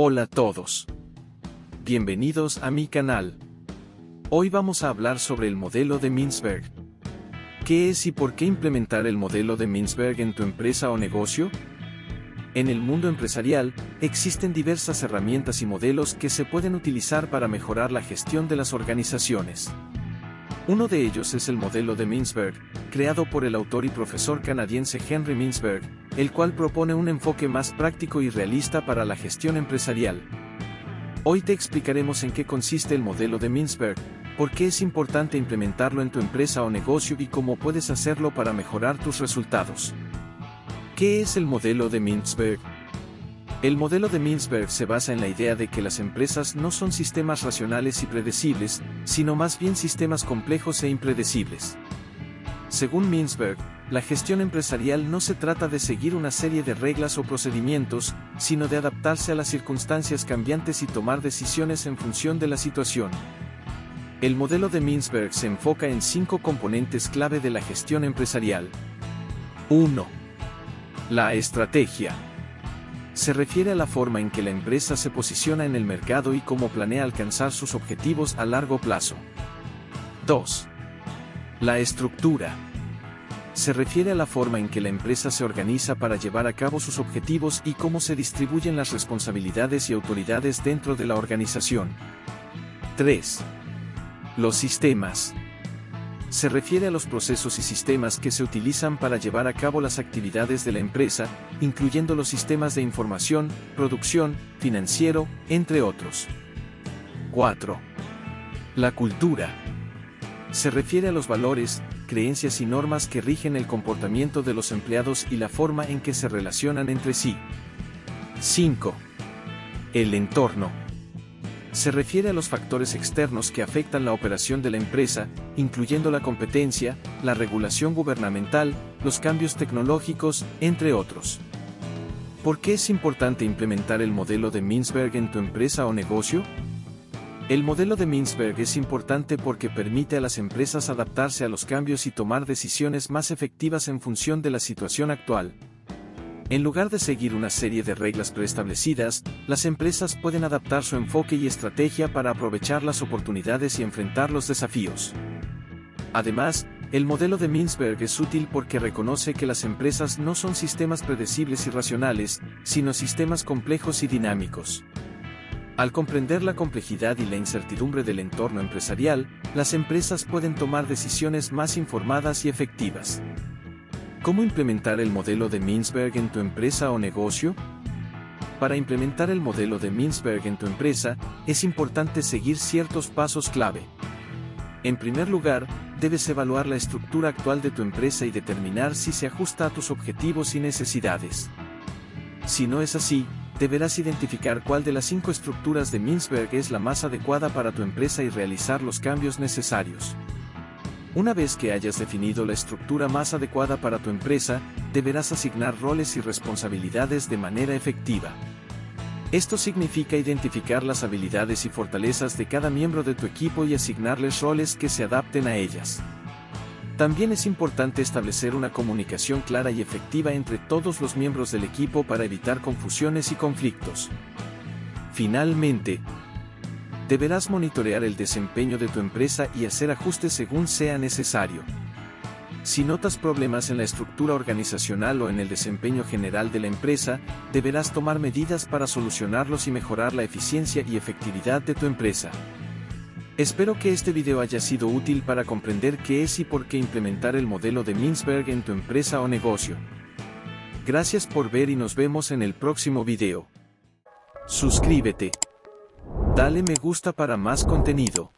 Hola a todos. Bienvenidos a mi canal. Hoy vamos a hablar sobre el modelo de Mintzberg. ¿Qué es y por qué implementar el modelo de Mintzberg en tu empresa o negocio? En el mundo empresarial, existen diversas herramientas y modelos que se pueden utilizar para mejorar la gestión de las organizaciones. Uno de ellos es el modelo de Mintzberg, creado por el autor y profesor canadiense Henry Mintzberg, el cual propone un enfoque más práctico y realista para la gestión empresarial. Hoy te explicaremos en qué consiste el modelo de Mintzberg, por qué es importante implementarlo en tu empresa o negocio y cómo puedes hacerlo para mejorar tus resultados. ¿Qué es el modelo de Mintzberg? El modelo de Mintzberg se basa en la idea de que las empresas no son sistemas racionales y predecibles, sino más bien sistemas complejos e impredecibles. Según Mintzberg, la gestión empresarial no se trata de seguir una serie de reglas o procedimientos, sino de adaptarse a las circunstancias cambiantes y tomar decisiones en función de la situación. El modelo de Mintzberg se enfoca en cinco componentes clave de la gestión empresarial. 1. La estrategia se refiere a la forma en que la empresa se posiciona en el mercado y cómo planea alcanzar sus objetivos a largo plazo. 2. La estructura. Se refiere a la forma en que la empresa se organiza para llevar a cabo sus objetivos y cómo se distribuyen las responsabilidades y autoridades dentro de la organización. 3. Los sistemas se refiere a los procesos y sistemas que se utilizan para llevar a cabo las actividades de la empresa, incluyendo los sistemas de información, producción, financiero, entre otros. 4. La cultura. Se refiere a los valores, creencias y normas que rigen el comportamiento de los empleados y la forma en que se relacionan entre sí. 5. El entorno se refiere a los factores externos que afectan la operación de la empresa, incluyendo la competencia, la regulación gubernamental, los cambios tecnológicos, entre otros. ¿Por qué es importante implementar el modelo de Mintzberg en tu empresa o negocio? El modelo de Mintzberg es importante porque permite a las empresas adaptarse a los cambios y tomar decisiones más efectivas en función de la situación actual, en lugar de seguir una serie de reglas preestablecidas, las empresas pueden adaptar su enfoque y estrategia para aprovechar las oportunidades y enfrentar los desafíos. Además, el modelo de Mintzberg es útil porque reconoce que las empresas no son sistemas predecibles y racionales, sino sistemas complejos y dinámicos. Al comprender la complejidad y la incertidumbre del entorno empresarial, las empresas pueden tomar decisiones más informadas y efectivas. ¿Cómo implementar el modelo de Mintzberg en tu empresa o negocio? Para implementar el modelo de Mintzberg en tu empresa, es importante seguir ciertos pasos clave. En primer lugar, debes evaluar la estructura actual de tu empresa y determinar si se ajusta a tus objetivos y necesidades. Si no es así, deberás identificar cuál de las cinco estructuras de Mintzberg es la más adecuada para tu empresa y realizar los cambios necesarios. Una vez que hayas definido la estructura más adecuada para tu empresa, deberás asignar roles y responsabilidades de manera efectiva. Esto significa identificar las habilidades y fortalezas de cada miembro de tu equipo y asignarles roles que se adapten a ellas. También es importante establecer una comunicación clara y efectiva entre todos los miembros del equipo para evitar confusiones y conflictos. Finalmente, Deberás monitorear el desempeño de tu empresa y hacer ajustes según sea necesario. Si notas problemas en la estructura organizacional o en el desempeño general de la empresa, deberás tomar medidas para solucionarlos y mejorar la eficiencia y efectividad de tu empresa. Espero que este video haya sido útil para comprender qué es y por qué implementar el modelo de Mintzberg en tu empresa o negocio. Gracias por ver y nos vemos en el próximo video. Suscríbete. Dale me gusta para más contenido.